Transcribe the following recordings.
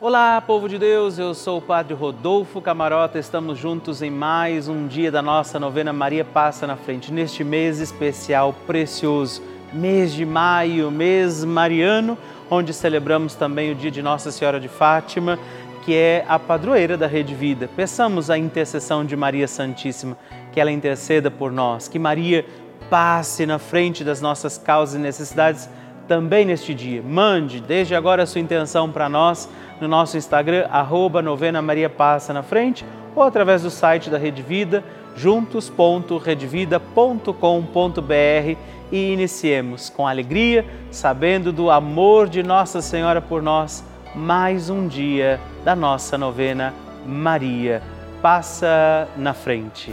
Olá, povo de Deus, eu sou o Padre Rodolfo Camarota, estamos juntos em mais um dia da nossa novena Maria Passa na Frente, neste mês especial, precioso, mês de maio, mês mariano, onde celebramos também o dia de Nossa Senhora de Fátima, que é a padroeira da Rede Vida. Peçamos a intercessão de Maria Santíssima, que ela interceda por nós, que Maria passe na frente das nossas causas e necessidades também neste dia. Mande desde agora a sua intenção para nós no nosso Instagram, arroba novena Maria Passa na Frente, ou através do site da Rede Vida, juntos.redvida.com.br e iniciemos com alegria, sabendo do amor de Nossa Senhora por nós, mais um dia da nossa novena Maria Passa na Frente.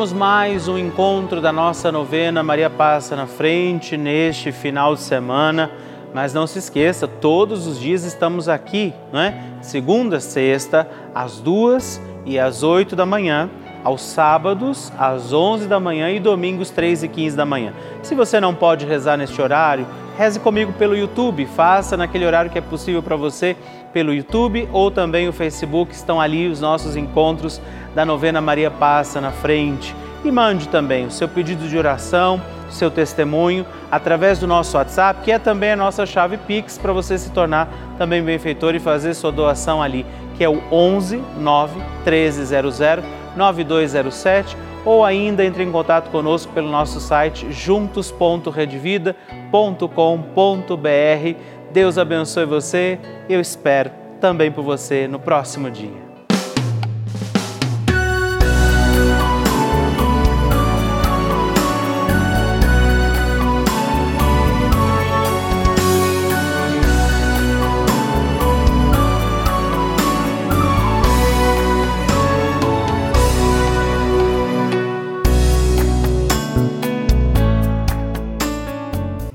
Terminamos mais um encontro da nossa novena Maria Passa na Frente neste final de semana. Mas não se esqueça, todos os dias estamos aqui, não é? Segunda, sexta, às duas e às oito da manhã, aos sábados, às onze da manhã e domingos, três e quinze da manhã. Se você não pode rezar neste horário, reze comigo pelo YouTube, faça naquele horário que é possível para você pelo YouTube ou também o Facebook, estão ali os nossos encontros da novena Maria Passa na frente. E mande também o seu pedido de oração, o seu testemunho através do nosso WhatsApp, que é também a nossa chave Pix para você se tornar também benfeitor e fazer sua doação ali, que é o 11 9 1300 9207 ou ainda entre em contato conosco pelo nosso site juntos.redvida.com.br. Deus abençoe você. Eu espero também por você no próximo dia.